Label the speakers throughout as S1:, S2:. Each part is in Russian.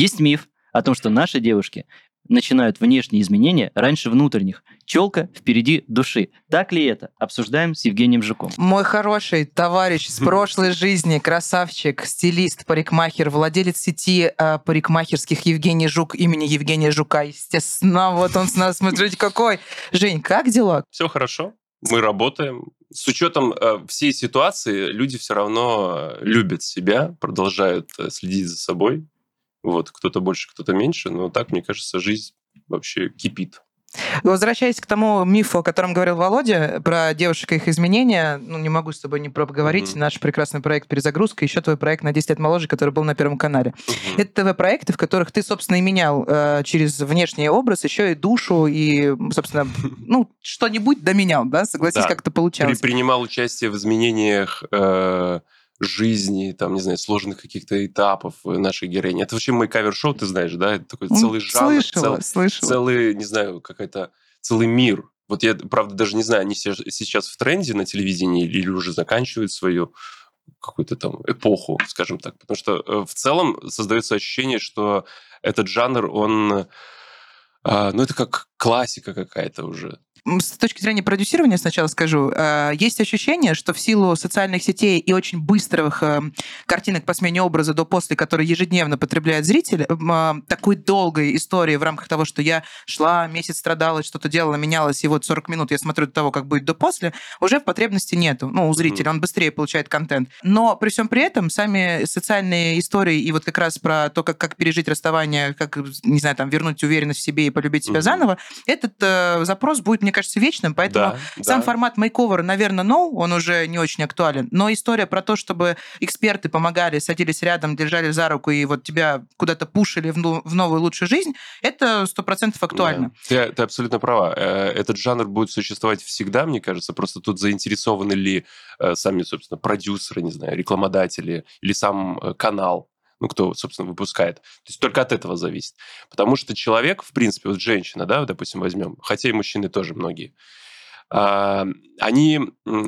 S1: Есть миф о том, что наши девушки начинают внешние изменения раньше внутренних. Челка впереди души. Так ли это? Обсуждаем с Евгением Жуком.
S2: Мой хороший товарищ с прошлой жизни, красавчик, стилист, парикмахер, владелец сети э, парикмахерских Евгений Жук имени Евгения Жука. Естественно, вот он с нас, смотрите, какой. Жень, как дела?
S3: Все хорошо. Мы работаем. С учетом э, всей ситуации, люди все равно э, любят себя, продолжают э, следить за собой. Вот, кто-то больше, кто-то меньше, но так, мне кажется, жизнь вообще кипит.
S2: Возвращаясь к тому мифу, о котором говорил Володя, про девушек и их изменения, ну, не могу с тобой не проговорить. Mm-hmm. Наш прекрасный проект «Перезагрузка», еще твой проект на 10 лет моложе, который был на Первом канале. Mm-hmm. Это ТВ-проекты, в которых ты, собственно, и менял э, через внешний образ еще и душу, и, собственно, ну, что-нибудь доменял, да? Согласись, да. как это получалось.
S3: При, принимал участие в изменениях... Э жизни, там, не знаю, сложных каких-то этапов нашей героини. Это вообще мой кавер-шоу, ты знаешь, да? Это такой целый жанр.
S2: Слышала,
S3: цел,
S2: слышала.
S3: Целый, не знаю, какой-то целый мир. Вот я, правда, даже не знаю, они сейчас в тренде на телевидении или уже заканчивают свою какую-то там эпоху, скажем так. Потому что э, в целом создается ощущение, что этот жанр, он... А, ну, это как классика какая-то уже
S2: с точки зрения продюсирования сначала скажу, э, есть ощущение, что в силу социальных сетей и очень быстрых э, картинок по смене образа до после, которые ежедневно потребляет зритель, э, такой долгой истории в рамках того, что я шла, месяц страдала, что-то делала, менялась, и вот 40 минут я смотрю до того, как будет до после, уже в потребности нету. Ну, у зрителя он быстрее получает контент. Но при всем при этом сами социальные истории и вот как раз про то, как, как пережить расставание, как, не знаю, там, вернуть уверенность в себе и полюбить себя заново, этот э, запрос будет, мне мне кажется, вечным, поэтому да, сам да. формат мейковера, наверное, no, он уже не очень актуален. Но история про то, чтобы эксперты помогали, садились рядом, держали за руку и вот тебя куда-то пушили в, ну, в новую лучшую жизнь, это сто процентов актуально.
S3: Да. Ты, ты абсолютно права. Э, этот жанр будет существовать всегда, мне кажется. Просто тут заинтересованы ли э, сами, собственно, продюсеры, не знаю, рекламодатели или сам э, канал ну, кто, собственно, выпускает. То есть только от этого зависит. Потому что человек, в принципе, вот женщина, да, допустим, возьмем, хотя и мужчины тоже многие, а, они,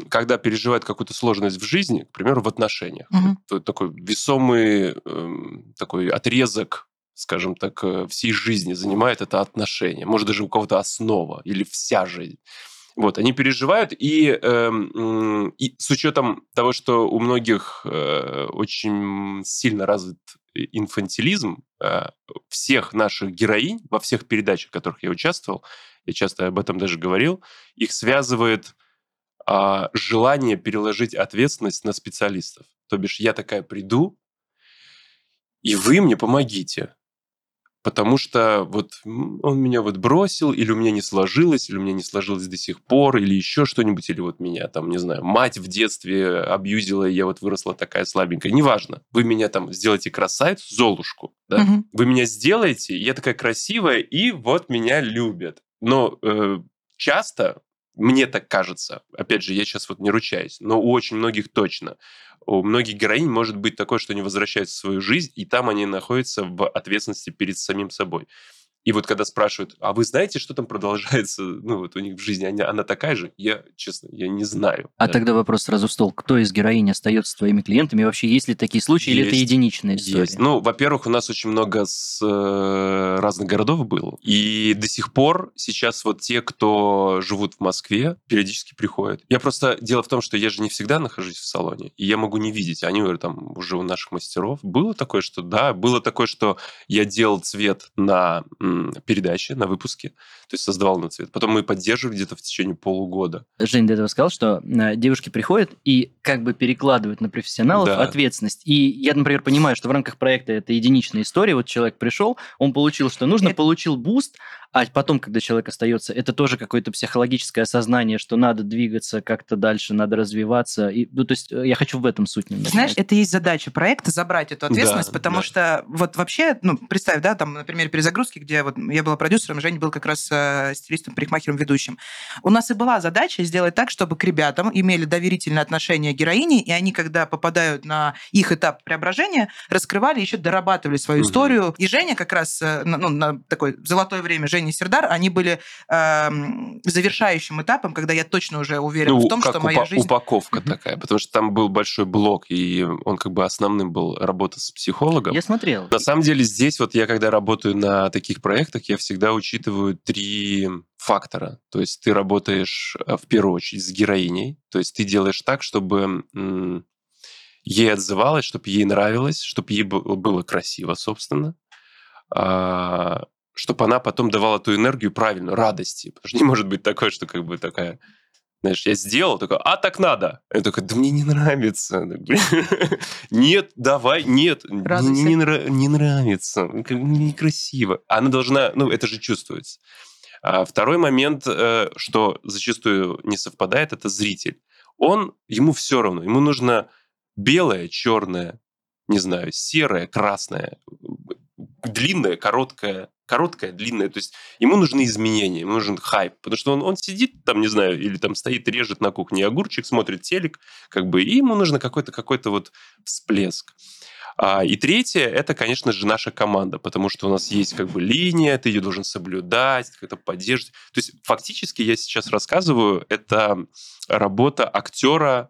S3: когда переживают какую-то сложность в жизни, к примеру, в отношениях, mm-hmm. такой весомый эм, такой отрезок скажем так, э, всей жизни занимает это отношение. Может, даже у кого-то основа или вся жизнь. Вот, они переживают, и, э, и с учетом того, что у многих э, очень сильно развит инфантилизм, э, всех наших героинь во всех передачах, в которых я участвовал, я часто об этом даже говорил, их связывает э, желание переложить ответственность на специалистов. То бишь я такая приду, и вы мне помогите потому что вот он меня вот бросил, или у меня не сложилось, или у меня не сложилось до сих пор, или еще что-нибудь, или вот меня там, не знаю, мать в детстве абьюзила, и я вот выросла такая слабенькая. Неважно. Вы меня там сделаете красавицу, Золушку, да? Угу. Вы меня сделаете, я такая красивая, и вот меня любят. Но э, часто мне так кажется, опять же, я сейчас вот не ручаюсь, но у очень многих точно у многих героинь может быть такое, что они возвращаются в свою жизнь, и там они находятся в ответственности перед самим собой. И вот когда спрашивают, а вы знаете, что там продолжается, ну вот у них в жизни, она, она такая же? Я, честно, я не знаю.
S1: А да. тогда вопрос сразу в стол. Кто из героинь остается твоими клиентами? Вообще, есть ли такие случаи, есть, или это единичные истории? Есть.
S3: Ну, во-первых, у нас очень много с э, разных городов было. И до сих пор сейчас вот те, кто живут в Москве, периодически приходят. Я просто... Дело в том, что я же не всегда нахожусь в салоне, и я могу не видеть. Они говорят, там уже у наших мастеров. Было такое, что да, было такое, что я делал цвет на передачи, на выпуске, то есть создавал на цвет. Потом мы поддерживали где-то в течение полугода.
S1: Жень до этого сказал, что э, девушки приходят и как бы перекладывают на профессионалов да. ответственность. И я, например, понимаю, что в рамках проекта это единичная история. Вот человек пришел, он получил, что нужно, это... получил boost, а потом, когда человек остается, это тоже какое-то психологическое осознание, что надо двигаться как-то дальше, надо развиваться. И, ну, то есть э, я хочу в этом суть немного.
S2: Знаешь, это есть задача проекта забрать эту ответственность, да, потому да. что вот вообще, ну, представь, да, там, например, перезагрузки, где вот я была продюсером, Женя был как раз э, стилистом, парикмахером, ведущим. У нас и была задача сделать так, чтобы к ребятам имели доверительное отношение героини, и они, когда попадают на их этап преображения, раскрывали, еще дорабатывали свою угу. историю. И Женя как раз, э, ну, на такое золотое время, Женя и Сердар, они были э, завершающим этапом, когда я точно уже уверен ну, в том, что
S3: упа-
S2: моя жизнь...
S3: упаковка угу. такая, потому что там был большой блок, и он как бы основным был работа с психологом.
S1: Я смотрел.
S3: На самом деле здесь вот я, когда работаю на таких проектах, я всегда учитываю три фактора. То есть ты работаешь э, в первую очередь с героиней, то есть ты делаешь так, чтобы ей отзывалось, чтобы ей нравилось, чтобы ей было красиво, собственно, а, чтобы она потом давала ту энергию правильную, радости. Потому что не может быть такое, что как бы такая знаешь, я сделал, такой, а так надо. Я такой, да мне не нравится. Нет, давай, нет, не, не нравится, некрасиво. Она должна, ну, это же чувствуется. А второй момент, э, что зачастую не совпадает, это зритель. Он, ему все равно, ему нужно белое, черное, не знаю, серое, красное, длинное, короткое, короткое, длинное. То есть ему нужны изменения, ему нужен хайп. Потому что он, он сидит там, не знаю, или там стоит, режет на кухне огурчик, смотрит телек, как бы, и ему нужно какой-то какой-то вот всплеск. А, и третье, это, конечно же, наша команда, потому что у нас есть как бы линия, ты ее должен соблюдать, как-то поддерживать. То есть фактически я сейчас рассказываю, это работа актера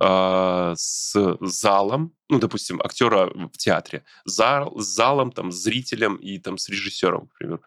S3: э, с залом, ну, допустим, актера в театре, зал, с залом, там, с зрителем и там с режиссером, например.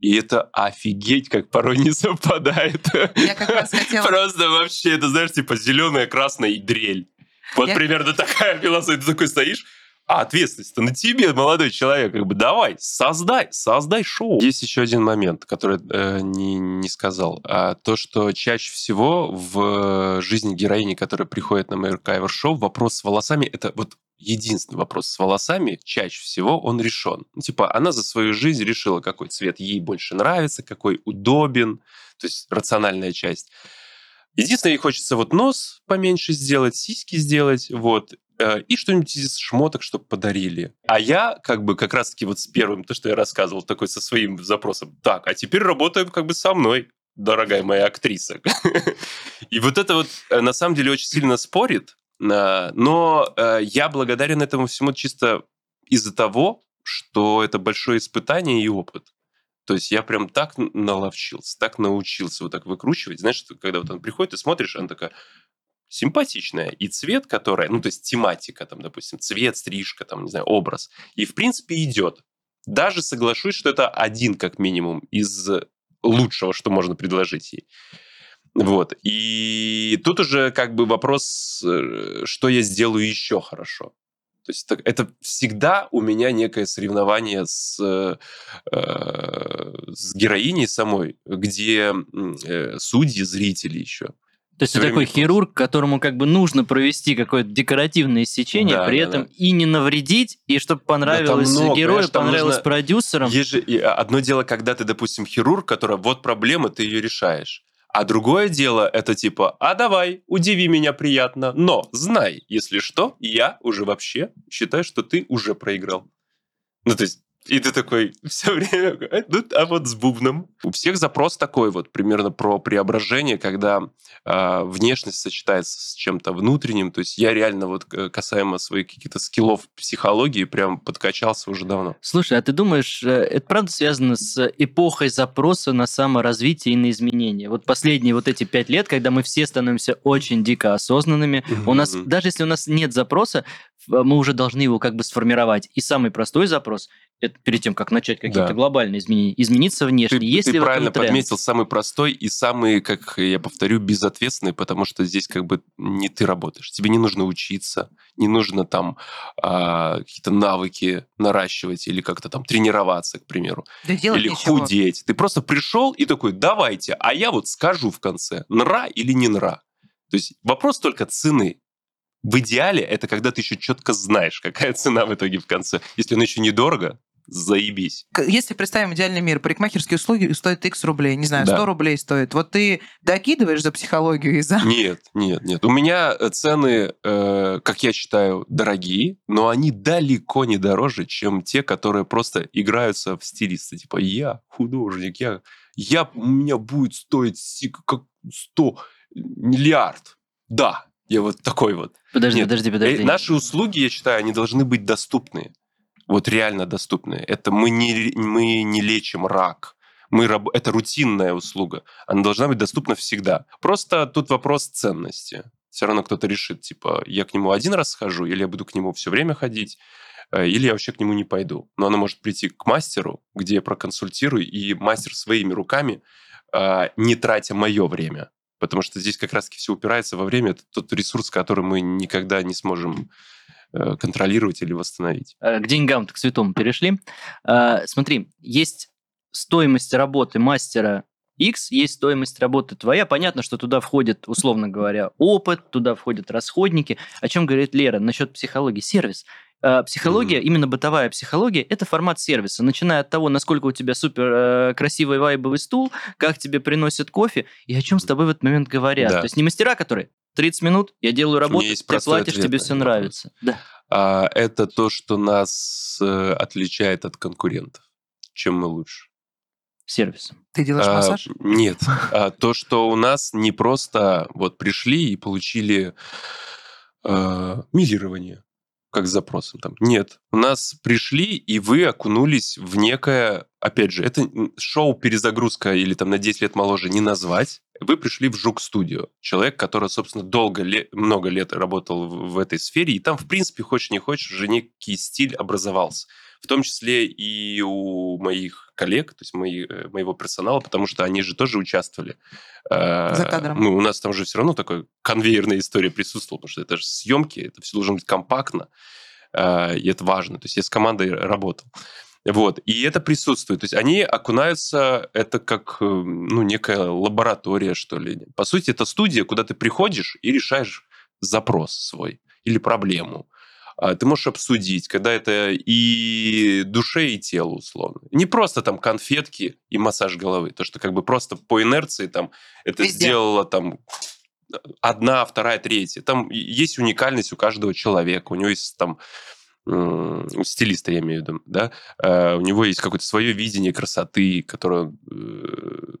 S3: И это офигеть, как порой не совпадает.
S2: Я как раз хотела...
S3: Просто вообще, это, знаешь, типа зеленая, красная и дрель. Вот я... примерно такая философия. Ты такой стоишь, а ответственность-то на тебе, молодой человек. Как бы давай, создай, создай шоу. Есть еще один момент, который э, не, не сказал. А, то, что чаще всего в жизни героини, которая приходит на Мэйр Кайвер шоу, вопрос с волосами, это вот единственный вопрос с волосами, чаще всего он решен. Ну, типа, она за свою жизнь решила, какой цвет ей больше нравится, какой удобен, то есть рациональная часть. Единственное, ей хочется вот нос поменьше сделать, сиськи сделать, вот, Э, и что-нибудь из шмоток, чтобы подарили. А я как бы как раз-таки вот с первым, то, что я рассказывал, такой со своим запросом, так, а теперь работаем как бы со мной, дорогая моя актриса. И вот это вот э, на самом деле очень сильно спорит, э, но я благодарен этому всему чисто из-за того, что это большое испытание и опыт. То есть я прям так наловчился, так научился вот так выкручивать. Знаешь, когда вот он приходит, ты смотришь, она такая, симпатичная. И цвет, который, ну, то есть тематика, там, допустим, цвет, стрижка, там, не знаю, образ. И, в принципе, идет. Даже соглашусь, что это один, как минимум, из лучшего, что можно предложить ей. Вот. И тут уже как бы вопрос, э, что я сделаю еще хорошо. То есть это, это всегда у меня некое соревнование с, э, с героиней самой, где э, судьи, зрители еще.
S1: То есть ты такой хирург, которому как бы нужно провести какое-то декоративное сечение, да, при да, этом да. и не навредить, и чтобы понравилось да, много, герою, понравилось нужно... продюсерам.
S3: А, одно дело, когда ты, допустим, хирург, который вот проблема, ты ее решаешь. А другое дело, это типа, а давай, удиви меня приятно, но знай, если что, я уже вообще считаю, что ты уже проиграл. Ну, то есть и ты такой все время, «Э, ну, а вот с бубном. У всех запрос такой вот, примерно про преображение, когда э, внешность сочетается с чем-то внутренним. То есть я реально вот касаемо своих каких-то скиллов психологии прям подкачался уже давно.
S1: Слушай, а ты думаешь, э, это правда связано с эпохой запроса на саморазвитие и на изменения? Вот последние вот эти пять лет, когда мы все становимся очень дико осознанными, mm-hmm. у нас, даже если у нас нет запроса, мы уже должны его как бы сформировать. И самый простой запрос это перед тем, как начать какие-то да. глобальные изменения, измениться внешне.
S3: Ты,
S1: Есть
S3: ты правильно подметил самый простой и самый, как я повторю, безответственный, потому что здесь как бы не ты работаешь. Тебе не нужно учиться, не нужно там а, какие-то навыки наращивать или как-то там тренироваться, к примеру.
S2: Да
S3: или
S2: ничего.
S3: худеть. Ты просто пришел и такой, давайте, а я вот скажу в конце, нра или не нра. То есть вопрос только цены. В идеале это когда ты еще четко знаешь, какая цена в итоге в конце. Если она еще недорого, заебись.
S2: Если представим идеальный мир, парикмахерские услуги стоят x рублей, не знаю, 100 да. рублей стоит. Вот ты докидываешь за психологию и за...
S3: Нет, нет, нет. У меня э, цены, э, как я считаю, дорогие, но они далеко не дороже, чем те, которые просто играются в стилисты. Типа, я художник, я, я у меня будет стоить как 100 миллиард. Да, Я вот такой вот.
S1: Подожди, Нет, подожди, подожди.
S3: Наши услуги, я считаю, они должны быть доступны. Вот реально доступны. Это мы не, мы не лечим рак. Мы, это рутинная услуга. Она должна быть доступна всегда. Просто тут вопрос ценности. Все равно кто-то решит, типа, я к нему один раз схожу, или я буду к нему все время ходить, э, или я вообще к нему не пойду. Но она может прийти к мастеру, где я проконсультирую, и мастер своими руками, а, не тратя мое время, потому что здесь как раз-таки все упирается во время, это тот ресурс, который мы никогда не сможем э, контролировать или восстановить.
S1: Э, к деньгам, к святому перешли. Смотри, есть стоимость работы мастера X, есть стоимость работы твоя. Понятно, что туда входит, условно говоря, опыт, туда входят расходники. О чем говорит Лера насчет психологии? Сервис. Психология, mm-hmm. именно бытовая психология, это формат сервиса, начиная от того, насколько у тебя супер э, красивый вайбовый стул, как тебе приносят кофе и о чем с тобой в этот момент говорят. Да. То есть не мастера, которые 30 минут, я делаю работу, ты платишь, тебе все нравится. Да.
S3: А, это то, что нас э, отличает от конкурентов. Чем мы лучше?
S1: сервисом.
S2: Ты делаешь а, массаж?
S3: Нет. А, то, что у нас не просто вот пришли и получили а, милирование как с запросом. Там. Нет. У нас пришли, и вы окунулись в некое... Опять же, это шоу перезагрузка или там на 10 лет моложе не назвать. Вы пришли в Жук-студию. Человек, который, собственно, долго, лет, много лет работал в, в этой сфере, и там, в принципе, хочешь не хочешь, уже некий стиль образовался в том числе и у моих коллег, то есть мои, э, моего персонала, потому что они же тоже участвовали.
S2: Э, За кадром.
S3: Ну, у нас там же все равно такая конвейерная история присутствовала, потому что это же съемки, это все должно быть компактно, э, и это важно. То есть я с командой работал. Вот, и это присутствует. То есть они окунаются, это как, ну, некая лаборатория, что ли. По сути, это студия, куда ты приходишь и решаешь запрос свой или проблему. А, ты можешь обсудить, когда это и душе, и телу, условно. Не просто там конфетки и массаж головы, то, что как бы просто по инерции там это Везде. сделала там одна, вторая, третья. Там есть уникальность у каждого человека, у него есть там у стилиста, я имею в виду, да, э, у него есть какое-то свое видение красоты, которое э,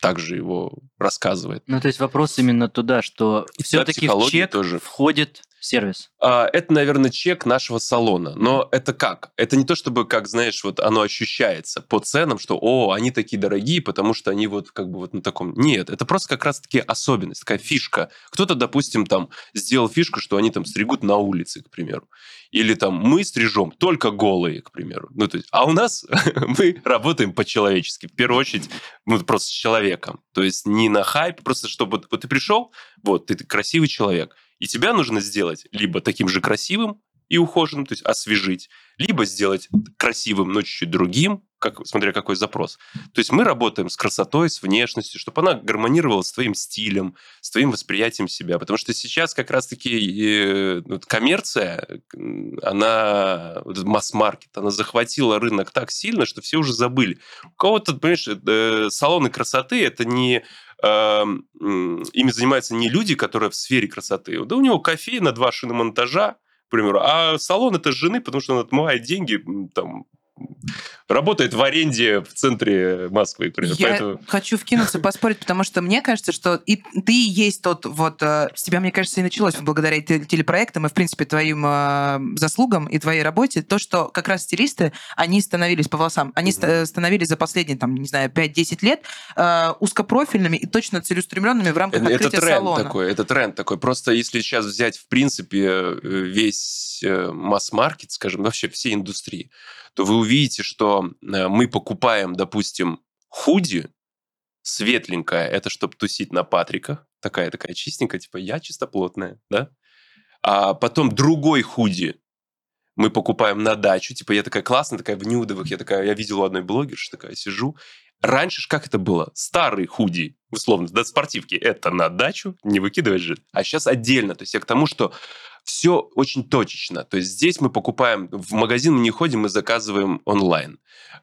S3: также его рассказывает.
S1: Ну, то есть вопрос именно туда, что все-таки в чек тоже. входит сервис?
S3: А, это, наверное, чек нашего салона. Но это как? Это не то, чтобы, как, знаешь, вот оно ощущается по ценам, что, о, они такие дорогие, потому что они вот как бы вот на таком... Нет, это просто как раз-таки особенность, такая фишка. Кто-то, допустим, там сделал фишку, что они там стригут на улице, к примеру. Или там мы стрижем только голые, к примеру. Ну, то есть, а у нас мы работаем по-человечески. В первую очередь, ну, просто с человеком. То есть не на хайп, просто чтобы вот ты пришел, вот, ты красивый человек – и тебя нужно сделать либо таким же красивым и ухоженным, то есть освежить, либо сделать красивым, но чуть-чуть другим, как, смотря какой запрос. То есть мы работаем с красотой, с внешностью, чтобы она гармонировала с твоим стилем, с твоим восприятием себя. Потому что сейчас как раз-таки э, коммерция, она, масс-маркет, она захватила рынок так сильно, что все уже забыли. У кого-то, понимаешь, э, салоны красоты – это не ими занимаются не люди, которые в сфере красоты. Да у него кофе на два шиномонтажа, к примеру, а салон это жены, потому что он отмывает деньги там работает в аренде в центре Москвы.
S2: Я Поэтому... хочу вкинуться, поспорить, потому что мне кажется, что и ты есть тот вот... Э, с тебя, мне кажется, и началось благодаря телепроектам и, в принципе, твоим э, заслугам и твоей работе, то, что как раз стилисты, они становились по волосам, они mm-hmm. становились за последние, там, не знаю, 5-10 лет э, узкопрофильными и точно целеустремленными в рамках это, открытия
S3: это тренд
S2: салона.
S3: Такой, это тренд такой. Просто если сейчас взять, в принципе, весь масс-маркет, скажем, вообще все индустрии, то вы увидите, что э, мы покупаем, допустим, худи, светленькая, это чтобы тусить на Патриках, такая такая чистенькая, типа я чистоплотная, да? А потом другой худи мы покупаем на дачу, типа я такая классная, такая в нюдовых, я такая, я видел у одной блогерши, такая сижу. Раньше ж как это было? Старый худи, условно, да, спортивки, это на дачу, не выкидывать же. А сейчас отдельно, то есть я к тому, что все очень точечно. То есть здесь мы покупаем, в магазин мы не ходим, мы заказываем онлайн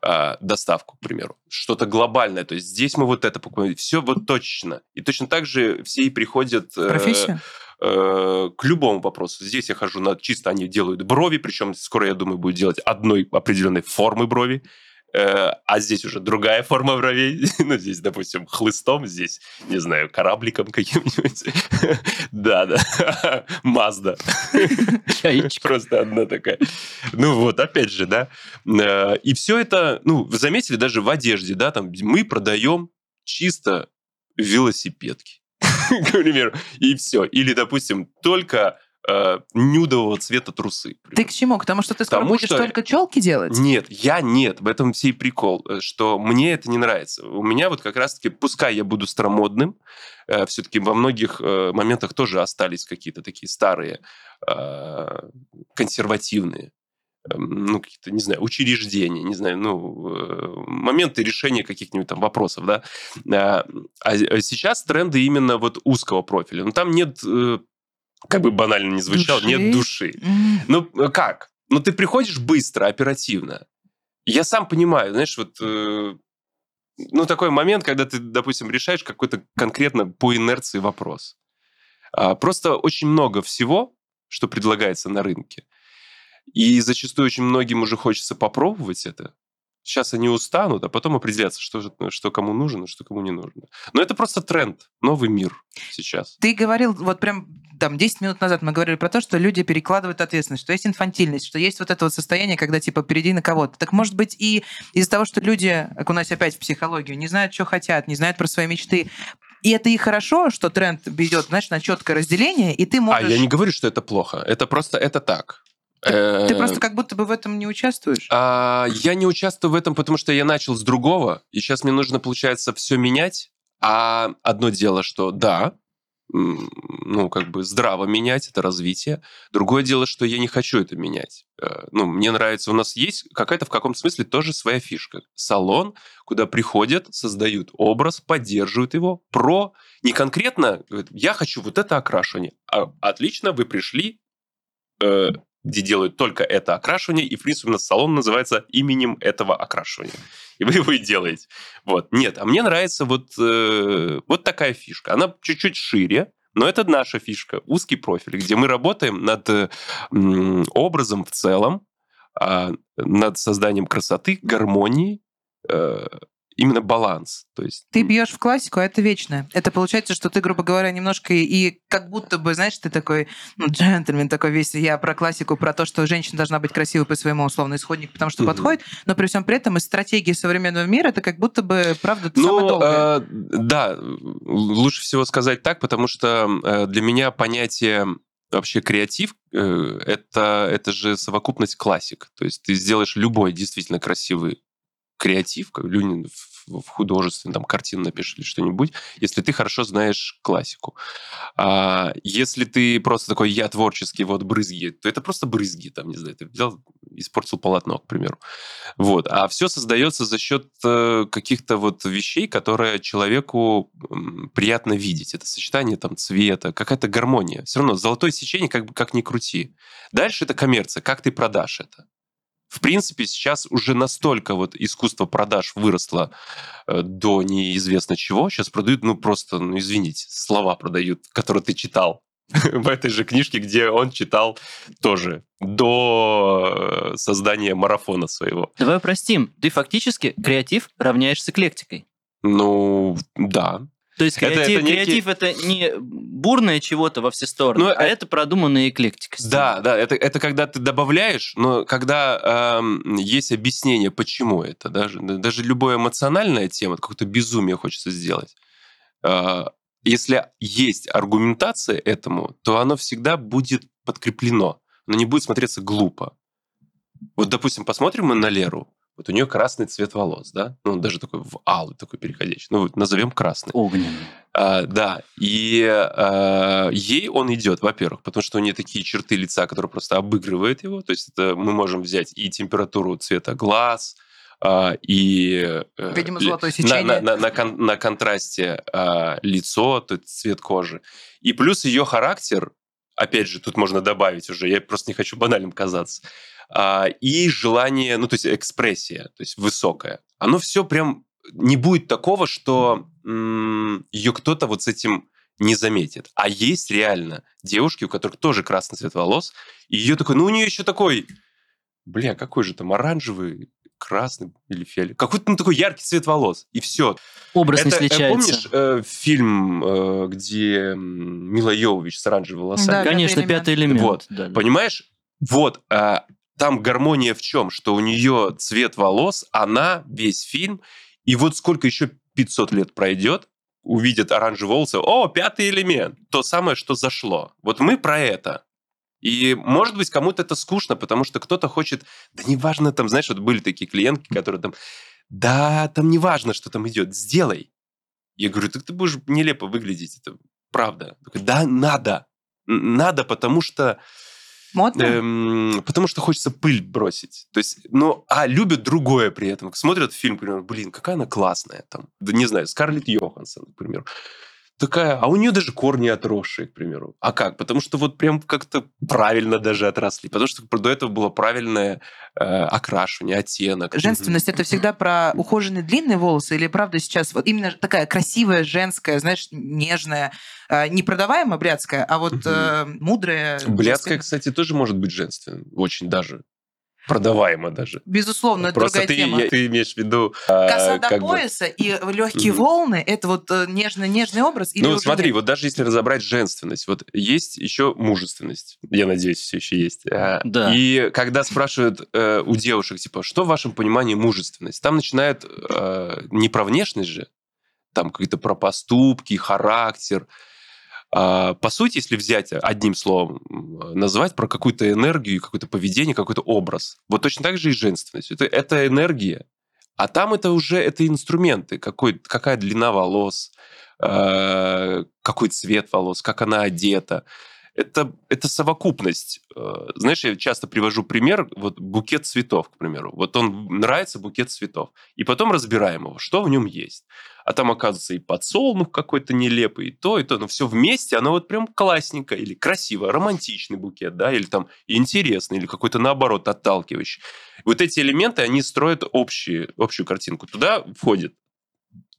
S3: э, доставку, к примеру. Что-то глобальное. То есть здесь мы вот это покупаем. Все вот точечно. И точно так же все и приходят...
S2: Э, Профессия?
S3: Э, к любому вопросу. Здесь я хожу на чисто, они делают брови, причем скоро, я думаю, будет делать одной определенной формы брови а здесь уже другая форма бровей. ну, здесь, допустим, хлыстом, здесь, не знаю, корабликом каким-нибудь. да, да. Мазда. Просто одна такая. Ну вот, опять же, да. Э, и все это, ну, вы заметили, даже в одежде, да, там мы продаем чисто велосипедки, к примеру, и все. Или, допустим, только э, нюдового цвета трусы.
S2: Ты к чему? К тому, что ты скоро Потому будешь что... только челки делать?
S3: Нет, я нет. В этом всей прикол, э, что мне это не нравится. У меня вот как раз-таки, пускай я буду старомодным, э, все-таки во многих э, моментах тоже остались какие-то такие старые, э, консервативные эм, ну, какие-то, не знаю, учреждения, не знаю, ну, э, моменты решения каких-нибудь там вопросов, да. А, а сейчас тренды именно вот узкого профиля. Ну, там нет как бы банально не звучало, души? нет души. Ну, э, как? Ну, ты приходишь быстро, оперативно. Я сам понимаю, знаешь, вот... Э, ну, такой момент, когда ты, допустим, решаешь какой-то конкретно по инерции вопрос. А, просто очень много всего, что предлагается на рынке. И зачастую очень многим уже хочется попробовать это. Сейчас они устанут, а потом определятся, что, что кому нужно, что кому не нужно. Но это просто тренд, новый мир сейчас.
S2: Ты говорил, вот прям там 10 минут назад мы говорили про то, что люди перекладывают ответственность, что есть инфантильность, что есть вот это вот состояние, когда типа перейди на кого-то. Так может быть и из-за того, что люди, окунаясь опять в психологию, не знают, что хотят, не знают про свои мечты, и это и хорошо, что тренд идет, знаешь, на четкое разделение, и ты можешь...
S3: А я не говорю, что это плохо. Это просто, это так.
S2: Ты, ты просто как будто бы в этом не участвуешь?
S3: А, я не участвую в этом, потому что я начал с другого, и сейчас мне нужно, получается, все менять. А одно дело, что да, ну, как бы здраво менять, это развитие. Другое дело, что я не хочу это менять. Э, ну, мне нравится, у нас есть какая-то в каком-то смысле тоже своя фишка. Салон, куда приходят, создают образ, поддерживают его, про не конкретно, я хочу вот это окрашивание. А, отлично, вы пришли, э, где делают только это окрашивание, и, в принципе, у нас салон называется именем этого окрашивания. И вы его и делаете. Вот. Нет, а мне нравится вот, э, вот такая фишка. Она чуть-чуть шире, но это наша фишка, узкий профиль, где мы работаем над э, образом в целом, э, над созданием красоты, гармонии, э, именно баланс. То есть...
S2: Ты бьешь в классику, а это вечное. Это получается, что ты, грубо говоря, немножко и как будто бы, знаешь, ты такой ну, джентльмен такой весь, я про классику, про то, что женщина должна быть красивой по своему условно исходнику, потому что угу. подходит, но при всем при этом из стратегии современного мира это как будто бы, правда,
S3: ну, самое долгое. Э, да, лучше всего сказать так, потому что э, для меня понятие вообще креатив э, это, это же совокупность классик. То есть ты сделаешь любой действительно красивый креатив, как люди в художественном, там, картину напишешь или что-нибудь, если ты хорошо знаешь классику. А если ты просто такой «я творческий, вот брызги», то это просто брызги, там, не знаю, ты взял, испортил полотно, к примеру. Вот. А все создается за счет э, каких-то вот вещей, которые человеку приятно видеть. Это сочетание там цвета, какая-то гармония. Все равно золотое сечение как бы как ни крути. Дальше это коммерция, как ты продашь это в принципе, сейчас уже настолько вот искусство продаж выросло э, до неизвестно чего. Сейчас продают, ну просто, ну извините, слова продают, которые ты читал в этой же книжке, где он читал тоже до э, создания марафона своего.
S1: Давай простим, ты фактически креатив равняешься эклектикой.
S3: Ну, да.
S1: То есть креатив, это, это, некий... креатив это не бурное чего-то во все стороны, но, ну, а это продуманная эклектика.
S3: Да, да, это, это когда ты добавляешь, но когда эм, есть объяснение, почему это, даже, даже любая эмоциональная тема, какое-то безумие хочется сделать. Э, если есть аргументация этому, то оно всегда будет подкреплено. Оно не будет смотреться глупо. Вот, допустим, посмотрим мы на Леру. Вот у нее красный цвет волос, да? Ну, даже такой в алый, такой переходящий. Ну, назовем красный.
S1: Огненный.
S3: А, да. И а, ей он идет, во-первых, потому что у нее такие черты лица, которые просто обыгрывают его. То есть это мы можем взять и температуру цвета глаз, а, и...
S2: Э, Видимо, золотое сечение.
S3: На, на, на, кон, на контрасте а, лицо, то есть цвет кожи. И плюс ее характер, опять же, тут можно добавить уже, я просто не хочу банальным казаться, и желание, ну, то есть экспрессия, то есть высокая. Оно все прям не будет такого, что м- ее кто-то вот с этим не заметит. А есть реально девушки, у которых тоже красный цвет волос, и ее такой, ну, у нее еще такой, бля, какой же там оранжевый, красный или фиолетовый. Какой-то ну, такой яркий цвет волос, и все.
S1: Образ
S3: это,
S1: не сличается.
S3: Помнишь э, фильм, э, где Мила Йовович с оранжевыми волосами?
S2: Да,
S1: Конечно,
S2: пятый
S1: пятый элемент.
S3: Вот.
S1: Да, да.
S3: Понимаешь? Вот, а, там гармония в чем? Что у нее цвет волос, она весь фильм, и вот сколько еще 500 лет пройдет, увидят оранжевые волосы, о, пятый элемент, то самое, что зашло. Вот мы про это. И, может быть, кому-то это скучно, потому что кто-то хочет, да неважно, там, знаешь, вот были такие клиентки, которые там, да, там неважно, что там идет, сделай. Я говорю, так ты будешь нелепо выглядеть, это правда. Да, надо. Надо, потому что
S2: Модно?
S3: Эм, потому что хочется пыль бросить. То есть, ну, а любят другое при этом. Смотрят фильм, например, блин, какая она классная там. Да не знаю, Скарлетт Йоханссон, например. Такая, а у нее даже корни отросшие, к примеру. А как? Потому что вот прям как-то правильно даже отросли. Потому что до этого было правильное э, окрашивание, оттенок.
S2: Женственность это всегда про ухоженные длинные волосы или правда сейчас вот именно такая красивая женская, знаешь, нежная, э, не продаваемая блядская, а вот э, мудрая.
S3: Блядская, кстати, тоже может быть женственной. Очень даже. Продаваемо даже.
S2: Безусловно, это
S3: Просто
S2: другая
S3: ты,
S2: тема.
S3: я- ты имеешь в виду... э,
S2: Коса до
S3: как бы-
S2: пояса и легкие
S3: Мгм.
S2: волны это вот э, нежно-нежный образ. Или
S3: ну, смотри,
S2: нет?
S3: вот даже если разобрать женственность, вот есть еще мужественность. Я надеюсь, все еще есть. А,
S1: Да.
S3: И когда спрашивают э, у девушек, типа, что в вашем понимании мужественность, там начинают э, не про внешность же, там какие-то про поступки, характер. А, по сути, если взять одним словом, назвать про какую-то энергию, какое-то поведение, какой-то образ. Вот точно так же и женственность. Это, это энергия. А там это уже это инструменты. Какой, какая длина волос, э, какой цвет волос, как она одета. Это, это совокупность. Э, Знаешь, я часто привожу пример, вот букет цветов, к примеру. Вот он нравится букет цветов. И потом разбираем его, что в нем есть. А там, оказывается, и подсолнух какой-то нелепый, и то, и то. Но все вместе, оно вот прям классненько или красиво, романтичный букет, да, или там интересный, или какой-то, наоборот, отталкивающий. Вот эти элементы, они строят общие, общую картинку. Туда входят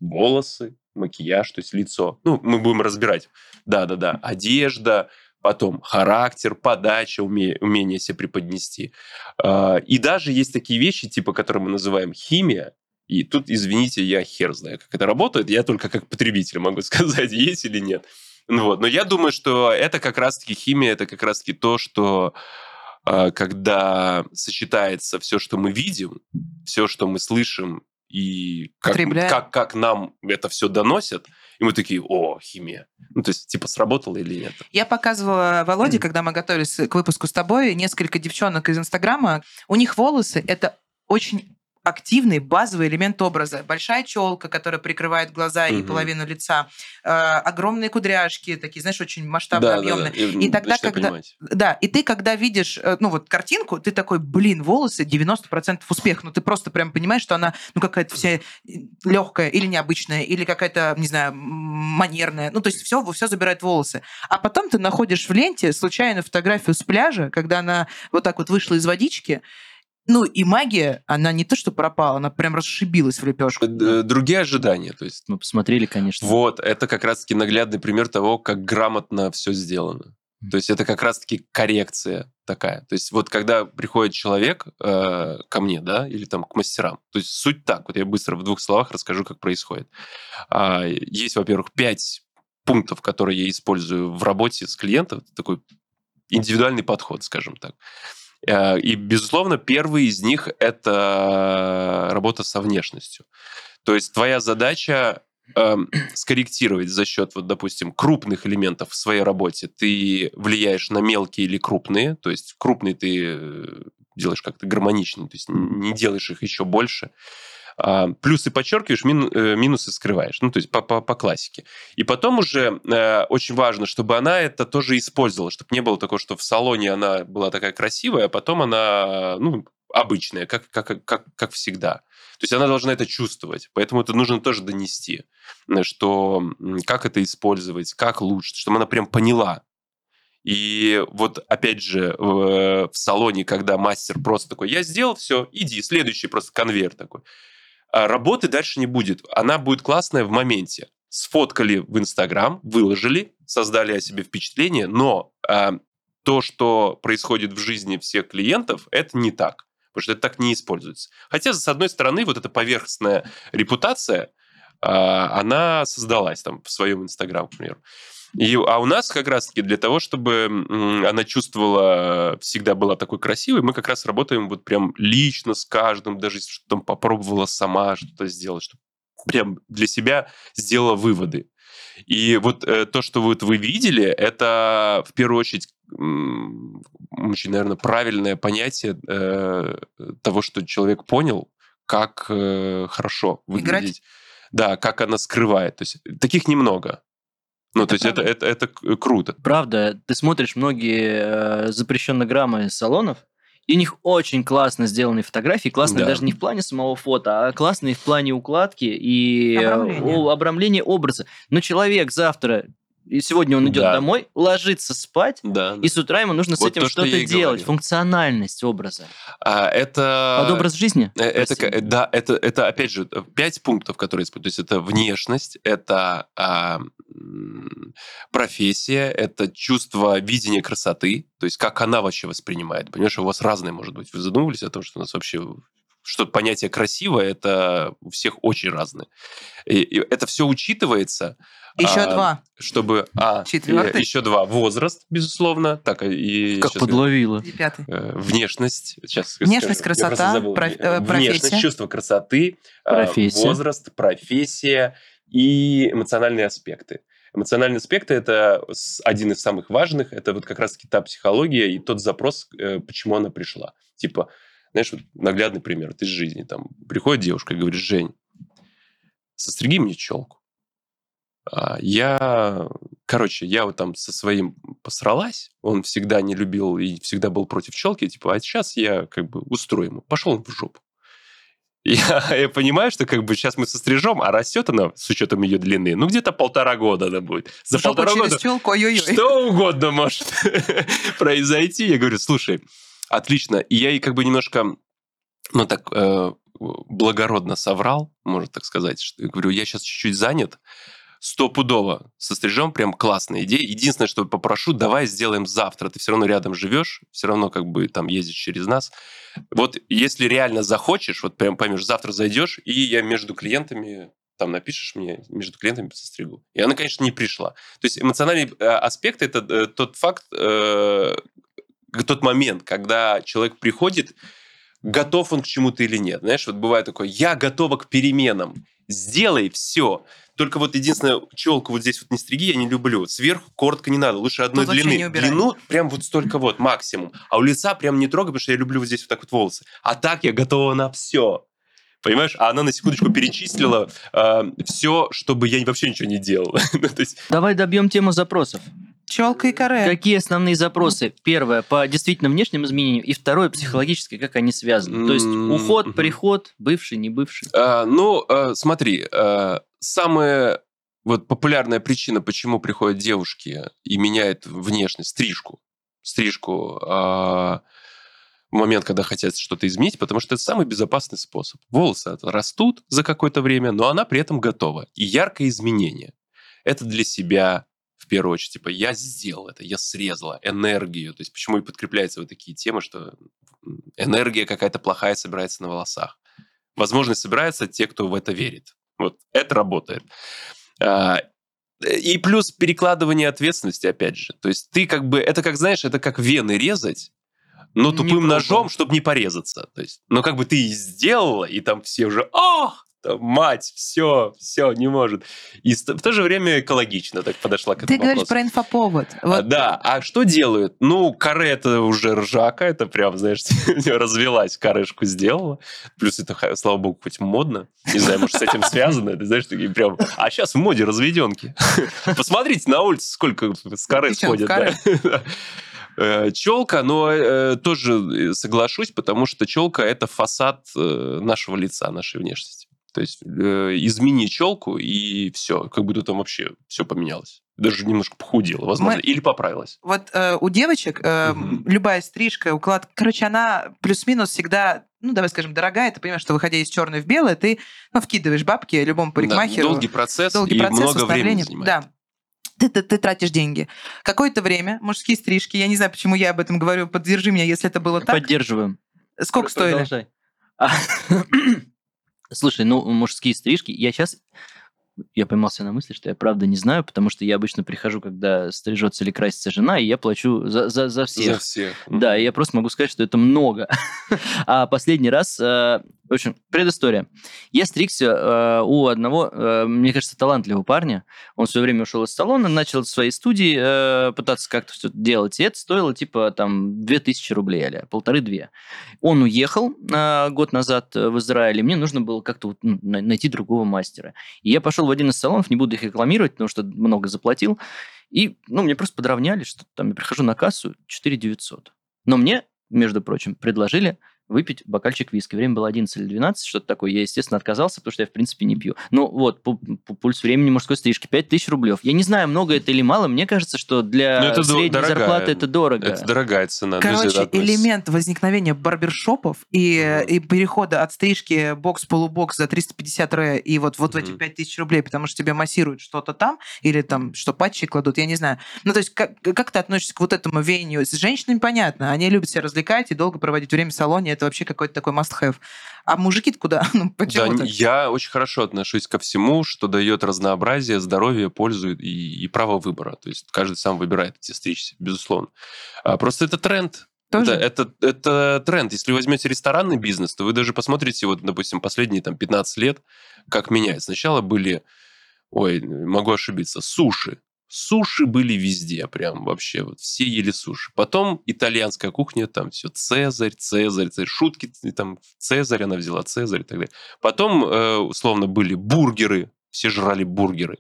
S3: волосы, макияж, то есть лицо. Ну, мы будем разбирать. Да-да-да. Одежда, потом характер, подача, уме- умение себя преподнести. А, И даже есть такие вещи, типа, которые мы называем химия, и тут, извините, я хер знаю, как это работает, я только как потребитель могу сказать, есть или нет. Ну вот. Но я думаю, что это как раз-таки химия, это как раз-таки то, что а, когда сочетается все, что мы видим, все, что мы слышим, и как, как, как нам это все доносят, и мы такие, о, химия. Ну, то есть, типа, сработало или нет.
S2: Я показывала Володе, когда мы готовились к выпуску с тобой, несколько девчонок из Инстаграма. У них волосы — это очень активный базовый элемент образа. Большая челка, которая прикрывает глаза и
S3: Мгм.
S2: половину лица. э, огромные кудряшки, такие, знаешь, очень масштабно объемные. И тогда,
S3: начинаю
S2: когда-
S3: понимать.
S2: Да, и ты, когда видишь, э, ну вот картинку, ты такой, блин, волосы 90% успех. Ну ты просто прям понимаешь, что она, ну какая-то вся легкая или необычная, или какая-то, не знаю, манерная. Ну то есть все, все забирает волосы. А потом ты находишь в ленте случайно фотографию с пляжа, когда она вот так вот вышла из водички, ну и магия, она не то что пропала, она прям расшибилась в лепешку.
S3: Д- Другие ожидания, то есть
S1: Мы посмотрели, конечно.
S3: Вот, это как раз-таки наглядный пример того, как грамотно все сделано. То есть это как раз-таки коррекция такая. То есть вот когда приходит человек э, ко мне, да, или там к мастерам, то есть суть так, вот я быстро в двух словах расскажу, как происходит. А, есть, во-первых, пять пунктов, которые я использую в работе с клиентом, Это такой индивидуальный подход, скажем так. Э, И, безусловно, первый из них – это работа со внешностью. То есть твоя задача эм, скорректировать за счет, вот, допустим, крупных элементов в своей работе. Ты влияешь на мелкие или крупные. То есть крупные ты э, делаешь как-то гармоничнее, то есть не делаешь их еще больше. А, Плюсы подчеркиваешь, мин- э, минусы скрываешь. Ну, то есть по, по, по классике. И потом уже э, очень важно, чтобы она это тоже использовала, чтобы не было такого, что в салоне она была такая красивая, а потом она, ну, обычная, как, как, как, как всегда. То есть она должна это чувствовать. Поэтому это нужно тоже донести, э, что как это использовать, как лучше, чтобы она прям поняла. И вот опять же в, в салоне, когда мастер просто такой, я сделал, все, иди, следующий просто конвейер такой. А работы дальше не будет. Она будет классная в моменте. Сфоткали в Инстаграм, выложили, создали о себе впечатление, но а, то, что происходит в жизни всех клиентов, это не так. потому что это так не используется. Хотя, с одной стороны, вот эта поверхностная репутация, а, она создалась там в своем Инстаграм, к примеру. И, а у нас как раз-таки для того, чтобы она чувствовала, всегда была такой красивой, мы как раз работаем вот прям лично с каждым, даже если что там попробовала сама что-то сделать, чтобы прям для себя сделала выводы. И вот э, то, что вот вы видели, это в первую очередь очень, наверное, правильное понятие э, того, что человек понял, как э, хорошо выглядеть. Играть? Да, как она скрывает. То есть таких немного. Ну, это то есть это, это, это круто.
S1: Правда, ты смотришь многие э, запрещенные граммы салонов, и у них очень классно сделаны фотографии, классные да. даже не в плане самого фото, а классные в плане укладки и э, обрамления, обрамления образа. Но человек завтра и сегодня он идет да. домой, ложится спать, да, и с утра ему нужно вот с этим то, что-то что делать. Функциональность образа.
S3: А, это...
S1: Под образ жизни?
S3: Э, это, да, это, это, опять же, пять пунктов, которые используют. То есть это внешность, это а, профессия, это чувство видения красоты, то есть как она вообще воспринимает. Понимаешь, у вас разные, может быть. Вы задумывались о том, что у нас вообще что понятие красивое это у всех очень разное. И, и это все учитывается.
S2: Еще а, два.
S3: Чтобы... А, Четвертый. еще два. Возраст, безусловно. Так, и
S1: как подловила.
S2: И пятый.
S3: Э, внешность. Сейчас
S2: внешность, скажу, красота, проф...
S3: Э, внешность, чувство красоты, э, профессия. возраст, профессия и эмоциональные аспекты. Эмоциональные аспекты – это один из самых важных. Это вот как раз-таки та психология и тот запрос, почему она пришла. Типа, знаешь, вот наглядный пример из жизни. Там приходит девушка и говорит, Жень, состриги мне челку. А я, короче, я вот там со своим посралась, он всегда не любил и всегда был против челки, типа, а сейчас я как бы устрою ему. Пошел он в жопу. Я, я понимаю, что как бы сейчас мы сострижем, а растет она с учетом ее длины, ну где-то полтора года она будет.
S2: За Жопу полтора года челку, ой -ой -ой.
S3: что угодно может произойти. Я говорю, слушай, отлично. И я ей как бы немножко, ну так, э, благородно соврал, можно так сказать. Что, я говорю, я сейчас чуть-чуть занят, стопудово сострижем, прям классная идея. Единственное, что попрошу, давай сделаем завтра. Ты все равно рядом живешь, все равно как бы там ездишь через нас. Вот если реально захочешь, вот прям поймешь, завтра зайдешь, и я между клиентами там напишешь мне, между клиентами состригу. И она, конечно, не пришла. То есть эмоциональный э, аспект – это э, тот факт, э, тот момент, когда человек приходит, готов он к чему-то или нет. Знаешь, вот бывает такое, я готова к переменам, сделай все. Только вот единственное, челку вот здесь вот не стриги, я не люблю. Сверху коротко не надо, лучше одной Тут длины. Длину прям вот столько вот, максимум. А у лица прям не трогай, потому что я люблю вот здесь вот так вот волосы. А так я готова на все. Понимаешь? А она на секундочку перечислила э, все, чтобы я вообще ничего не делал. Ну,
S1: Давай добьем тему запросов.
S2: Челка и каре.
S1: Какие основные запросы? Первое, по действительно внешним изменениям, и второе, психологически, как они связаны. То есть уход, приход, бывший, не бывший.
S3: А, ну, а, смотри, а, самая вот популярная причина, почему приходят девушки и меняют внешность, стрижку, стрижку а, в момент, когда хотят что-то изменить, потому что это самый безопасный способ. Волосы растут за какое-то время, но она при этом готова. И яркое изменение. Это для себя, в первую очередь, типа, я сделал это, я срезала энергию. То есть почему и подкрепляются вот такие темы, что энергия какая-то плохая собирается на волосах. Возможно, собираются те, кто в это верит. Вот это работает. А, и плюс перекладывание ответственности, опять же. То есть ты как бы, это как, знаешь, это как вены резать, но тупым ножом, чтобы не порезаться. То есть, но как бы ты сделала, и там все уже, ах, мать, все, все, не может. И в то же время экологично так подошла к этому
S2: Ты говоришь вопросу. про инфоповод.
S3: А, вот. А, да, а что делают? Ну, каре это уже ржака, это прям, знаешь, развелась, карышку сделала. Плюс это, слава богу, хоть модно. Не знаю, может, с этим связано. Это, знаешь, такие прям... А сейчас в моде разведенки. Посмотрите на улице, сколько с каре сходят. Челка, но э, тоже э, соглашусь, потому что челка это фасад э, нашего лица, нашей внешности. То есть э, измени челку, и все. Как будто там вообще все поменялось. Даже немножко похудела, возможно, Мы... или поправилась.
S2: Вот э, у девочек э, угу. любая стрижка, уклад, короче, она плюс-минус всегда, ну, давай скажем, дорогая. Ты понимаешь, что выходя из черной в белое, ты ну, вкидываешь бабки любому парикмахеру.
S3: Да, долгий процесс долгий и процесс много времени занимает.
S2: Да. Ты, ты, ты тратишь деньги. Какое-то время мужские стрижки, я не знаю, почему я об этом говорю, поддержи меня, если это было так.
S1: Поддерживаем.
S2: Сколько стоили?
S1: А, слушай, ну, мужские стрижки, я сейчас я поймался на мысли, что я правда не знаю, потому что я обычно прихожу, когда стрижется или красится жена, и я плачу за, за, за всех.
S3: За всех.
S1: Да, и я просто могу сказать, что это много. а последний раз э, в общем, предыстория. Я стригся э, у одного, э, мне кажется, талантливого парня. Он все время ушел из салона, начал в своей студии э, пытаться как-то все делать. И это стоило типа там 2000 рублей, а полторы-две. Он уехал э, год назад в Израиль, и мне нужно было как-то вот, ну, найти другого мастера. И я пошел в один из салонов, не буду их рекламировать, потому что много заплатил. И, ну, мне просто подровняли, что там я прихожу на кассу 4 900. Но мне, между прочим, предложили выпить бокальчик виски. Время было 11 или 12, что-то такое. Я, естественно, отказался, потому что я, в принципе, не пью. Ну, вот, пульс времени мужской стрижки 5000 рублев. Я не знаю, много это или мало. Мне кажется, что для ну, это средней дорогая. зарплаты это дорого.
S3: Это дорогая цена.
S2: Короче, элемент возникновения барбершопов и, mm-hmm. и перехода от стрижки бокс-полубокс за 350 р и вот, вот mm-hmm. в эти 5000 рублей, потому что тебе массируют что-то там, или там, что патчи кладут, я не знаю. Ну, то есть, как, как ты относишься к вот этому веянию? С женщинами понятно, они любят себя развлекать и долго проводить время в салоне, это вообще какой-то такой must-have. А мужики-то куда? Ну, почему
S3: да, я очень хорошо отношусь ко всему, что дает разнообразие, здоровье, пользу и, и право выбора. То есть каждый сам выбирает, где стричься, безусловно. А просто это тренд. Тоже? Это, это, это тренд. Если возьмете ресторанный бизнес, то вы даже посмотрите, вот, допустим, последние там, 15 лет, как меняется. Сначала были, ой, могу ошибиться, суши. Суши были везде, прям вообще. Вот все ели суши. Потом итальянская кухня, там все Цезарь, Цезарь, Цезарь шутки, там Цезарь, она взяла Цезарь и так далее. Потом, э, условно, были бургеры, все жрали бургеры.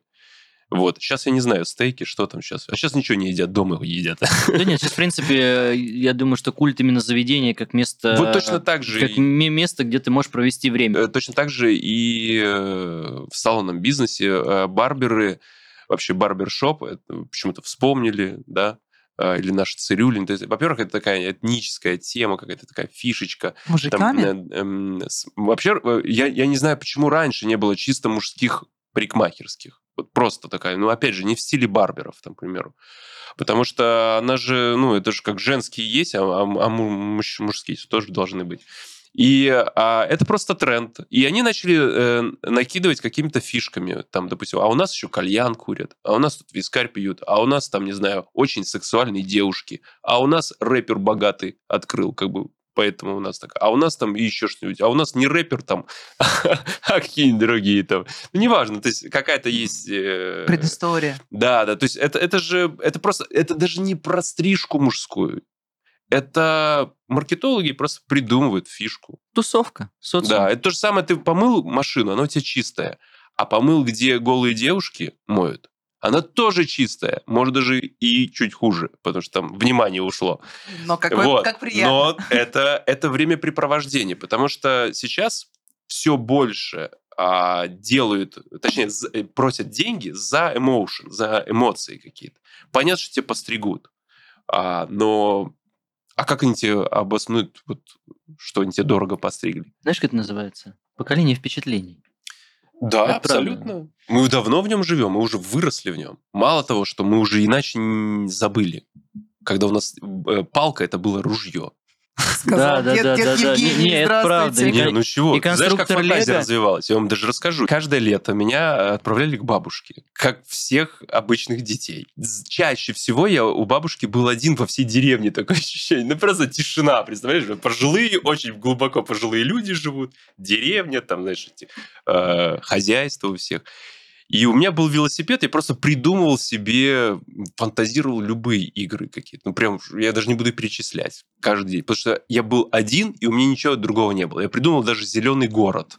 S3: Вот. Сейчас я не знаю, стейки, что там сейчас. А сейчас ничего не едят, дома едят.
S1: Да нет, сейчас, в принципе, я думаю, что культ именно заведения как место...
S3: Вот точно так же.
S1: Как и... место, где ты можешь провести время.
S3: Э, точно так же и э, в салонном бизнесе барберы вообще барбершоп, почему-то вспомнили, да, а, или наш цирюлин. Во-первых, это такая этническая тема, какая-то такая фишечка.
S2: Мужиками? Там, э,
S3: э, э, вообще, я, я не знаю, почему раньше не было чисто мужских парикмахерских. Вот просто такая, ну, опять же, не в стиле барберов, там, к примеру. Потому что она же, ну, это же как женские есть, а, а, а муж, мужские тоже должны быть. И а, это просто тренд. И они начали э, накидывать какими-то фишками. Там, допустим, а у нас еще кальян курят, а у нас тут вискарь пьют, а у нас там, не знаю, очень сексуальные девушки, а у нас рэпер богатый открыл, как бы поэтому у нас так. А у нас там еще что-нибудь. А у нас не рэпер там, а какие-нибудь другие там. Ну, неважно, то есть какая-то есть... Э...
S2: Предыстория.
S3: Да, да, то есть это, это же, это просто, это даже не про стрижку мужскую. Это маркетологи просто придумывают фишку.
S1: Тусовка.
S3: Социум. Да, это то же самое, ты помыл машину, она у тебя чистая. А помыл, где голые девушки моют, она тоже чистая, может даже и чуть хуже, потому что там внимание ушло.
S2: Но какой, вот. как приятно.
S3: Но это, это времяпрепровождение, потому что сейчас все больше а, делают, точнее, э, просят деньги за эмоушен, за эмоции какие-то. Понятно, что тебе постригут, а, но а как они тебе обоснуют, вот, что они тебе дорого постригли?
S1: Знаешь, как это называется? Поколение впечатлений.
S3: Да, это абсолютно. Правда. Мы давно в нем живем, мы уже выросли в нем. Мало того, что мы уже иначе забыли. Когда у нас э, палка, это было ружье
S2: сказал да, дед, да, дед да, Евгений, да. Не, это правда.
S3: Не, ну чего, и знаешь, как фантазия Лего? развивалась? Я вам даже расскажу. Каждое лето меня отправляли к бабушке, как всех обычных детей. Чаще всего я у бабушки был один во всей деревне, такое ощущение. Ну, просто тишина, представляешь? Пожилые, очень глубоко пожилые люди живут, деревня, там, знаешь, эти, э, хозяйство у всех. И у меня был велосипед, я просто придумывал себе, фантазировал любые игры какие-то. Ну, прям, я даже не буду перечислять каждый день. Потому что я был один, и у меня ничего другого не было. Я придумал даже «Зеленый город».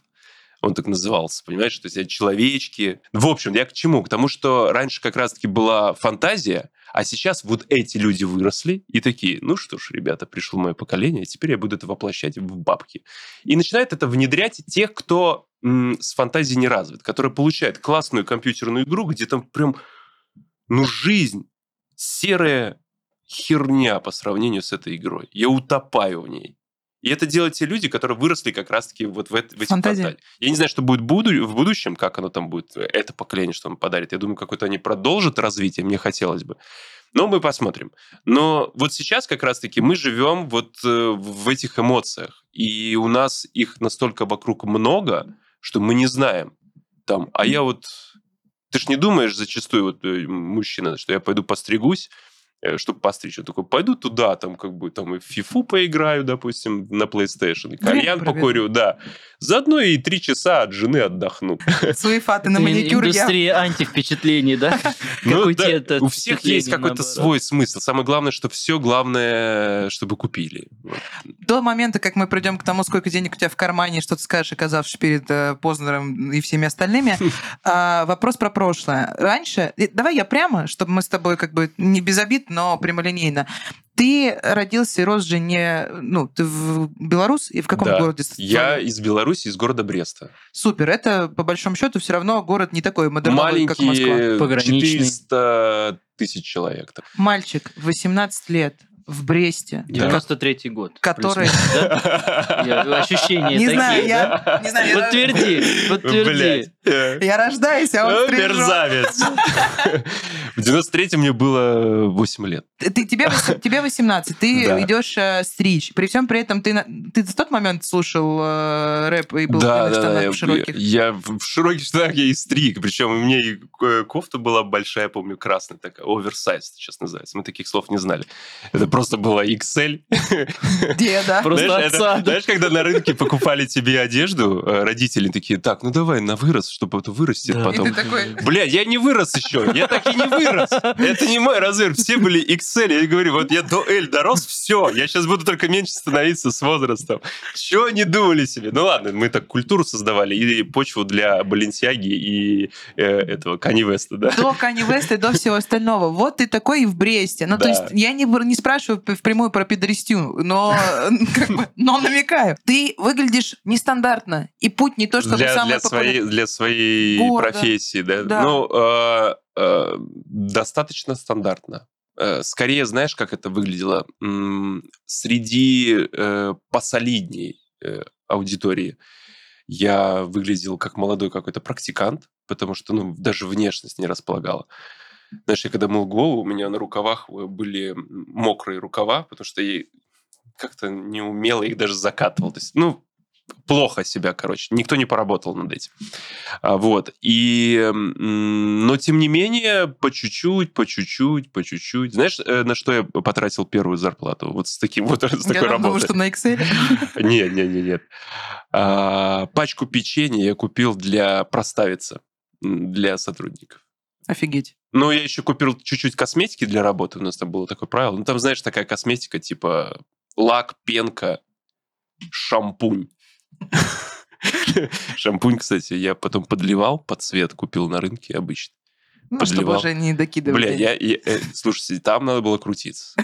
S3: Он так назывался, понимаешь? То есть человечки. В общем, я к чему? К тому, что раньше как раз-таки была фантазия, а сейчас вот эти люди выросли и такие, ну что ж, ребята, пришло мое поколение, теперь я буду это воплощать в бабки. И начинает это внедрять тех, кто с фантазией не развит, который получает классную компьютерную игру, где там прям, ну, жизнь, серая херня по сравнению с этой игрой. Я утопаю в ней. И это делают те люди, которые выросли как раз-таки вот в, в этих фантазиях. Я не знаю, что будет буду, в будущем, как оно там будет, это поколение, что он подарит. Я думаю, какое-то они продолжат развитие, мне хотелось бы. Но мы посмотрим. Но вот сейчас как раз-таки мы живем вот э, в этих эмоциях. И у нас их настолько вокруг много, что мы не знаем. Там, а я вот... Ты ж не думаешь зачастую, вот э, мужчина, что я пойду постригусь, Э, чтобы постричь. Он такой, пойду туда, там, как бы, там, и в фифу поиграю, допустим, на PlayStation, и кальян покурю, да. Заодно и три часа от жены отдохну.
S2: Суефаты на маникюр.
S1: Индустрия антивпечатлений, да?
S3: Ну, да, у всех есть какой-то свой смысл. Самое главное, что все главное, чтобы купили.
S2: До момента, как мы придем к тому, сколько денег у тебя в кармане, что ты скажешь, оказавшись перед э, Познером и всеми остальными, а, вопрос про прошлое. Раньше, давай я прямо, чтобы мы с тобой как бы не без обид, но прямолинейно. Ты родился и рос же не... Ну, ты в Беларусь и в каком
S3: да.
S2: городе?
S3: Я из Беларуси, из города Бреста.
S2: Супер. Это, по большому счету, все равно город не такой модерновый, как Москва.
S1: Пограничный.
S3: 400 тысяч человек.
S2: Мальчик, 18 лет, в Бресте.
S1: 93-й год.
S2: Который...
S1: Ощущение
S2: Не знаю, я... Не знаю,
S1: Подтверди, подтверди.
S2: Я рождаюсь, а он
S3: Мерзавец. В 93-м мне было 8 лет.
S2: Ты, тебе, тебе 18, ты идешь э, стричь. При всем при этом ты, ты в тот момент слушал э, рэп и был
S3: да,
S2: в
S3: да,
S2: штанах
S3: я,
S2: в широких?
S3: Я, я в широких штанах я и стриг. Причем у меня и кофта была большая, помню, красная такая, оверсайз сейчас называется. Мы таких слов не знали. Это просто была XL.
S2: Где, да?
S1: Просто
S3: знаешь,
S1: отца.
S3: это, знаешь, когда на рынке покупали тебе одежду, э, родители такие, так, ну давай на вырос, чтобы это вырастет
S1: Да.
S3: потом.
S2: И ты такой...
S3: Бля, я не вырос еще, я так и не вырос. Это не мой размер, все были XL. Я говорю, вот я до L дорос, все, я сейчас буду только меньше становиться с возрастом. Чего они думали себе? Ну ладно, мы так культуру создавали и почву для Баленсиаги и э, этого Кани Веста, да.
S2: До Кани Веста и до всего остального. Вот ты такой и в Бресте. Ну, то
S3: Да.
S2: есть я не, не спрашиваю впрямую про пидорестю, но, как бы, но намекаю. Ты выглядишь нестандартно, и путь не то, чтобы
S3: для,
S2: самый
S3: для, своей, для своей
S2: Города.
S3: профессии, да.
S2: Да.
S3: Ну, э, э, достаточно стандартно. Э, Скорее, знаешь, как это выглядело? Среди э, посолидней э, аудитории я выглядел как молодой какой-то практикант, потому что, ну, даже внешность не располагала. Знаешь, я когда мыл голову, у меня на рукавах э, были мокрые рукава, потому что я как-то неумело их даже закатывал. То есть, ну, плохо себя, короче. Никто не поработал над этим. А, Вот. И, но, тем не менее, по чуть-чуть, по чуть-чуть, по чуть-чуть. Знаешь, э, на что я потратил первую зарплату? Вот с таким вот, с
S2: Я
S3: такой работой.
S2: что на Excel.
S3: Нет, нет, нет, нет. А, Пачку печенья я купил для проставицы, м, для сотрудников.
S2: Офигеть.
S3: Ну, я еще купил чуть-чуть косметики для работы. У нас там было такое правило. Ну, там, знаешь, такая косметика, типа лак, пенка, шампунь. Шампунь, кстати, я потом подливал под цвет, купил на рынке обычно.
S2: Ну, чтобы
S3: Подливал.
S2: уже не докидывать.
S3: Бля, я, я- э, слушайте, там надо было крутиться.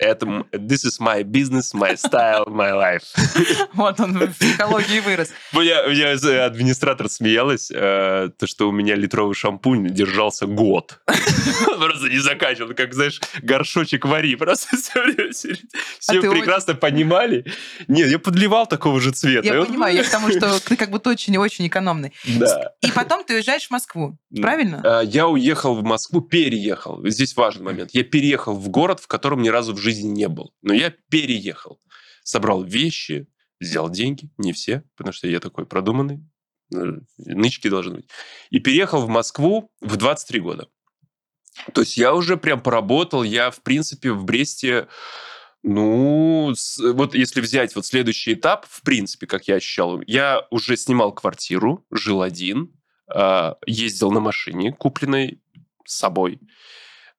S3: Это this is my business, my style, my life.
S2: Вот он в психологии вырос.
S3: У меня, з- администратор смеялась, э, то, что у меня литровый шампунь держался год. Просто не заканчивал, как, знаешь, горшочек вари. Просто все время. Все
S2: А
S3: прекрасно понимали. Нет, я подливал такого же цвета.
S2: Я
S3: он-
S2: понимаю, я к тому, что ты как будто очень-очень экономный.
S3: Да.
S2: И потом ты уезжаешь в Москву, правильно?
S3: А, Я уехал в Москву, переехал. Здесь важный момент. Я переехал в город, в котором ни разу в жизни не был. Но я переехал. Собрал вещи, взял деньги. Не все, потому что я такой продуманный. Э, Нычки должны быть. И переехал в Москву в 23 года. То есть я уже прям поработал. Я, в принципе, в Бресте... Ну, с- вот если взять вот следующий этап, в принципе, как я ощущал, я уже снимал квартиру, жил один, а, ездил на машине, купленной с собой.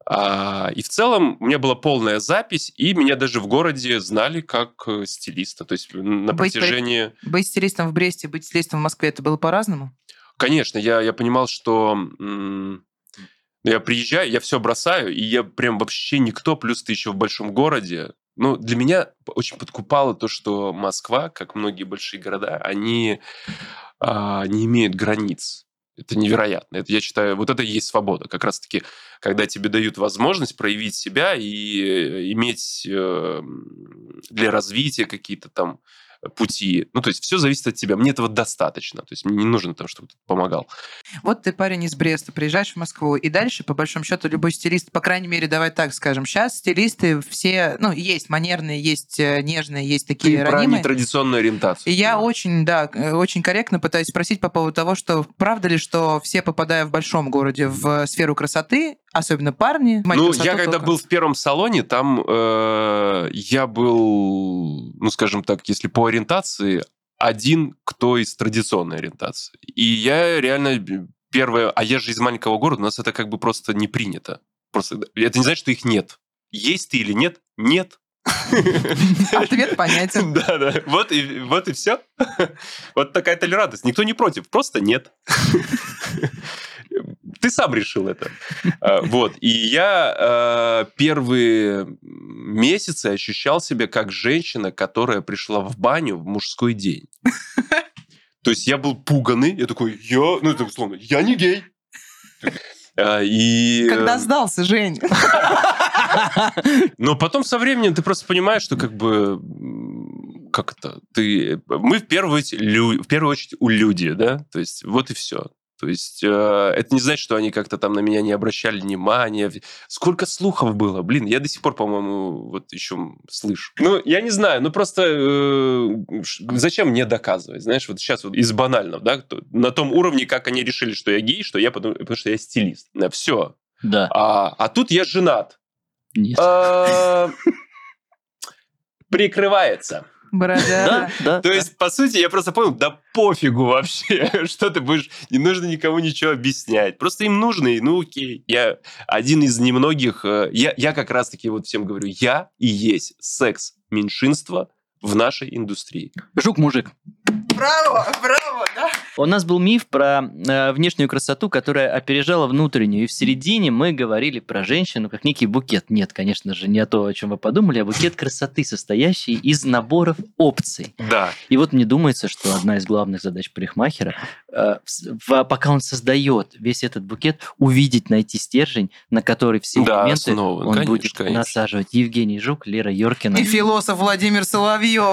S3: А, И в целом у меня была полная запись, и меня даже в городе знали как э, стилиста. То есть на
S2: Быть
S3: протяжении...
S2: Быть стилистом в Бресте, быть стилистом в Москве, это было по-разному?
S3: Конечно, я, я понимал, что я приезжаю, я все бросаю, и я прям вообще никто, плюс ты еще в большом городе. Ну, для меня очень подкупало то, что Москва, как многие большие города, они а, не имеют границ. Это невероятно. Это, я считаю, вот это и есть свобода. Как раз-таки, когда тебе дают возможность проявить себя и э, иметь э, для развития какие-то там пути. Ну, то есть все зависит от тебя. Мне этого достаточно. То есть мне не нужно там, чтобы кто-то помогал.
S2: Вот ты парень из Бреста, приезжаешь в Москву, и дальше, по большому счету, любой стилист, по крайней мере, давай так скажем, сейчас стилисты все, ну, есть манерные, есть э, нежные, есть такие
S3: ты
S2: ранимые.
S3: про нетрадиционную ориентацию.
S2: И я очень, да, э, очень корректно пытаюсь спросить по поводу того, что правда ли, что все, попадая в большом городе в сферу красоты, особенно парни...
S3: Ну, я когда только... был в первом салоне, там э, я был, ну, скажем так, если по ориентации, один, кто из традиционной ориентации. И я реально первое... А я же из маленького города, у нас это как бы просто не принято. Просто это не значит, что их нет. Есть ты или нет? Нет.
S2: Ответ понятен.
S3: Да, да. Вот и, вот и все. Вот такая толерантность. Никто не против, просто нет. Ты сам решил это. А, вот. И я а, первые месяцы ощущал себя как женщина, которая пришла в баню в мужской день. То есть я был пуганный, я такой, я, ну это условно, я не гей. А, и...
S2: Когда сдался, Жень.
S3: Но потом со временем ты просто понимаешь, что как бы как это? Ты, мы в первую, очередь, в первую очередь у люди, да? То есть вот и все. То есть э, это не значит, что они как-то там на меня не обращали внимания. Сколько слухов было, блин, я до сих пор, по-моему, вот еще слышу. Ну, я не знаю, ну просто э, зачем мне доказывать, знаешь, вот сейчас вот из банального, да, на том уровне, как они решили, что я гей, что я, потому, потому что я стилист. Все.
S1: Да.
S3: А, а тут я женат.
S1: Нет.
S3: А, прикрывается.
S2: Борода.
S1: Да, да.
S3: То есть, по сути, я просто понял, да пофигу вообще, что ты будешь, не нужно никому ничего объяснять. Просто им нужно, и ну окей. Я один из немногих, э, я, я как раз-таки вот всем говорю, я и есть секс меньшинства в нашей индустрии.
S1: Жук-мужик.
S2: Браво, браво, да?
S1: У нас был миф про э, внешнюю красоту, которая опережала внутреннюю. И в середине мы говорили про женщину как некий букет. Нет, конечно же, не о то, о чем вы подумали, а букет красоты, состоящий из наборов опций.
S3: Да.
S1: И вот мне думается, что одна из главных задач парикмахера, э, в, пока он создает весь этот букет, увидеть, найти стержень, на который все
S3: да,
S1: элементы
S3: основы.
S1: он
S3: конечно,
S1: будет
S3: конечно.
S1: насаживать. Евгений Жук, Лера Йоркина.
S2: И философ Владимир Соловьев.